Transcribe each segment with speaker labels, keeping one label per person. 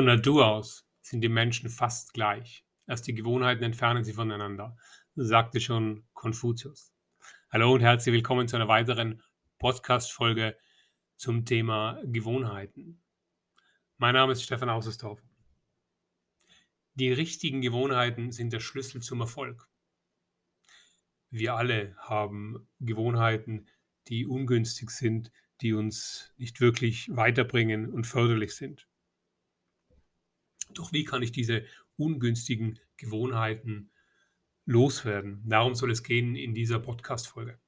Speaker 1: Von Natur aus sind die Menschen fast gleich. Erst die Gewohnheiten entfernen sie voneinander, sagte schon Konfuzius. Hallo und herzlich willkommen zu einer weiteren Podcast-Folge zum Thema Gewohnheiten. Mein Name ist Stefan Auserstorf. Die richtigen Gewohnheiten sind der Schlüssel zum Erfolg. Wir alle haben Gewohnheiten, die ungünstig sind, die uns nicht wirklich weiterbringen und förderlich sind. Doch wie kann ich diese ungünstigen Gewohnheiten loswerden? Darum soll es gehen in dieser Podcast-Folge.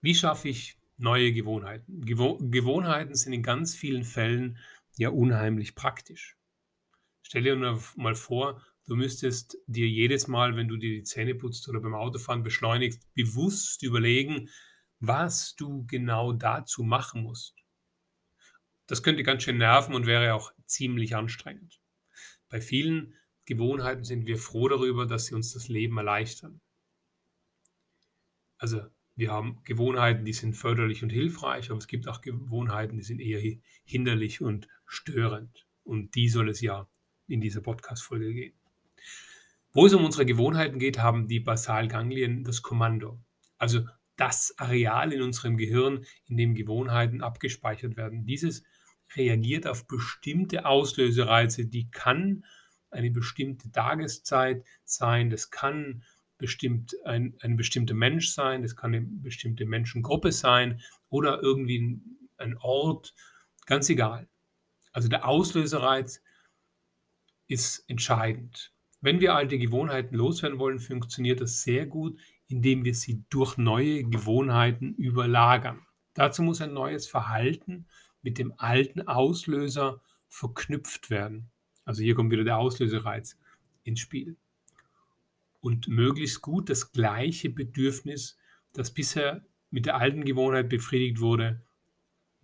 Speaker 1: Wie schaffe ich neue Gewohnheiten? Gewo Gewohnheiten sind in ganz vielen Fällen ja unheimlich praktisch. Stell dir mal vor, du müsstest dir jedes Mal, wenn du dir die Zähne putzt oder beim Autofahren beschleunigst, bewusst überlegen, was du genau dazu machen musst. Das könnte ganz schön nerven und wäre auch ziemlich anstrengend. Bei vielen Gewohnheiten sind wir froh darüber, dass sie uns das Leben erleichtern. Also wir haben Gewohnheiten, die sind förderlich und hilfreich, aber es gibt auch Gewohnheiten, die sind eher hinderlich und störend. Und die soll es ja in dieser Podcast-Folge gehen. Wo es um unsere Gewohnheiten geht, haben die Basalganglien das Kommando. Also das Areal in unserem Gehirn, in dem Gewohnheiten abgespeichert werden. Dieses reagiert auf bestimmte Auslösereize, die kann eine bestimmte Tageszeit sein, das kann bestimmt ein, ein bestimmter Mensch sein, das kann eine bestimmte Menschengruppe sein oder irgendwie ein, ein Ort, ganz egal. Also der Auslösereiz ist entscheidend. Wenn wir alte Gewohnheiten loswerden wollen, funktioniert das sehr gut, indem wir sie durch neue Gewohnheiten überlagern. Dazu muss ein neues Verhalten mit dem alten Auslöser verknüpft werden. Also hier kommt wieder der Auslösereiz ins Spiel. Und möglichst gut das gleiche Bedürfnis, das bisher mit der alten Gewohnheit befriedigt wurde,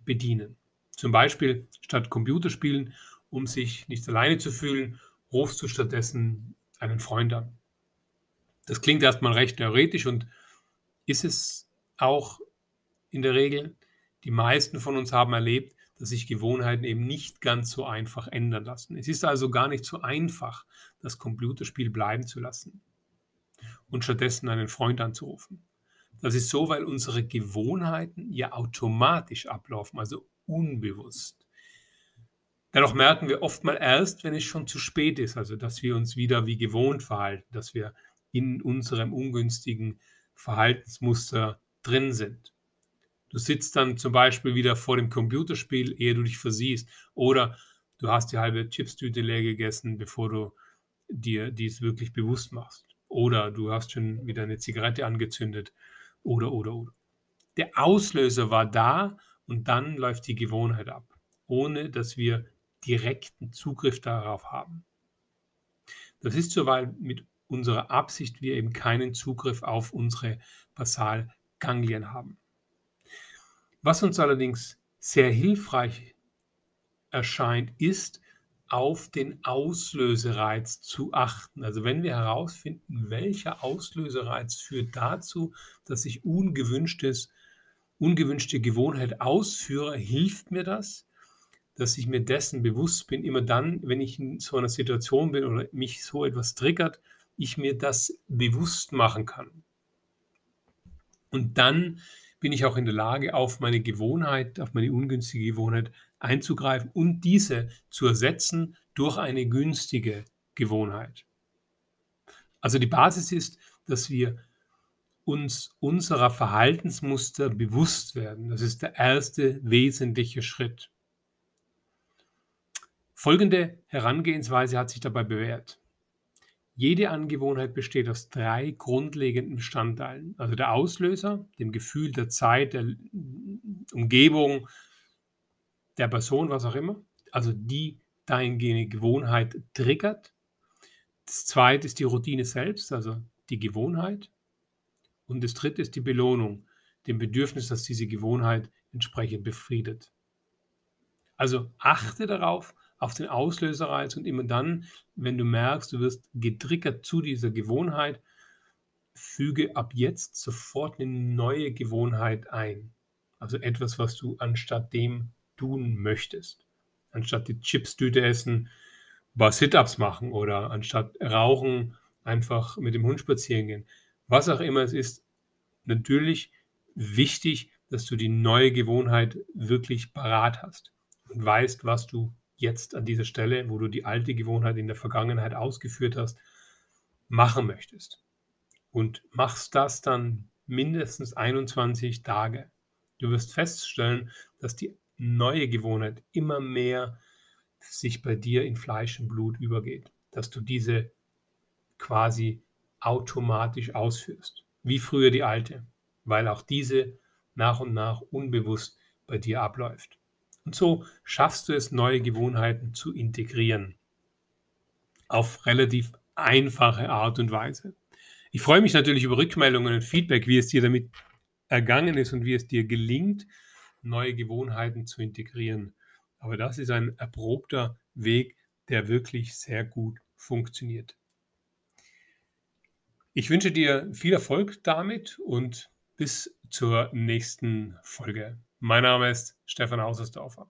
Speaker 1: bedienen. Zum Beispiel statt Computerspielen, um sich nicht alleine zu fühlen, rufst du stattdessen einen Freund an. Das klingt erstmal recht theoretisch und ist es auch in der Regel. Die meisten von uns haben erlebt, dass sich Gewohnheiten eben nicht ganz so einfach ändern lassen. Es ist also gar nicht so einfach, das Computerspiel bleiben zu lassen und stattdessen einen Freund anzurufen. Das ist so, weil unsere Gewohnheiten ja automatisch ablaufen, also unbewusst. Dennoch merken wir oft mal erst, wenn es schon zu spät ist, also dass wir uns wieder wie gewohnt verhalten, dass wir in unserem ungünstigen Verhaltensmuster drin sind. Du sitzt dann zum Beispiel wieder vor dem Computerspiel, ehe du dich versiehst. Oder du hast die halbe Chipstüte leer gegessen, bevor du dir dies wirklich bewusst machst. Oder du hast schon wieder eine Zigarette angezündet. Oder, oder, oder. Der Auslöser war da und dann läuft die Gewohnheit ab, ohne dass wir direkten Zugriff darauf haben. Das ist so, weil mit unserer Absicht wir eben keinen Zugriff auf unsere Basalganglien haben. Was uns allerdings sehr hilfreich erscheint, ist, auf den Auslösereiz zu achten. Also wenn wir herausfinden, welcher Auslösereiz führt dazu, dass ich ungewünschtes, ungewünschte Gewohnheit ausführe, hilft mir das, dass ich mir dessen bewusst bin, immer dann, wenn ich in so einer Situation bin oder mich so etwas triggert, ich mir das bewusst machen kann. Und dann bin ich auch in der Lage, auf meine Gewohnheit, auf meine ungünstige Gewohnheit einzugreifen und diese zu ersetzen durch eine günstige Gewohnheit. Also die Basis ist, dass wir uns unserer Verhaltensmuster bewusst werden. Das ist der erste wesentliche Schritt. Folgende Herangehensweise hat sich dabei bewährt. Jede Angewohnheit besteht aus drei grundlegenden Bestandteilen. Also der Auslöser, dem Gefühl der Zeit, der Umgebung, der Person, was auch immer. Also die deine Gewohnheit triggert. Das zweite ist die Routine selbst, also die Gewohnheit. Und das dritte ist die Belohnung, dem Bedürfnis, dass diese Gewohnheit entsprechend befriedet. Also achte darauf, auf den Auslöserreiz und immer dann, wenn du merkst, du wirst getriggert zu dieser Gewohnheit, füge ab jetzt sofort eine neue Gewohnheit ein. Also etwas, was du anstatt dem tun möchtest. Anstatt die Chipstüte essen, paar Sit-Ups machen oder anstatt rauchen, einfach mit dem Hund spazieren gehen. Was auch immer es ist, natürlich wichtig, dass du die neue Gewohnheit wirklich parat hast und weißt, was du jetzt an dieser Stelle, wo du die alte Gewohnheit in der Vergangenheit ausgeführt hast, machen möchtest. Und machst das dann mindestens 21 Tage. Du wirst feststellen, dass die neue Gewohnheit immer mehr sich bei dir in Fleisch und Blut übergeht, dass du diese quasi automatisch ausführst, wie früher die alte, weil auch diese nach und nach unbewusst bei dir abläuft. Und so schaffst du es, neue Gewohnheiten zu integrieren. Auf relativ einfache Art und Weise. Ich freue mich natürlich über Rückmeldungen und Feedback, wie es dir damit ergangen ist und wie es dir gelingt, neue Gewohnheiten zu integrieren. Aber das ist ein erprobter Weg, der wirklich sehr gut funktioniert. Ich wünsche dir viel Erfolg damit und bis zur nächsten Folge. Mein Name ist Stefan Hausersdorfer.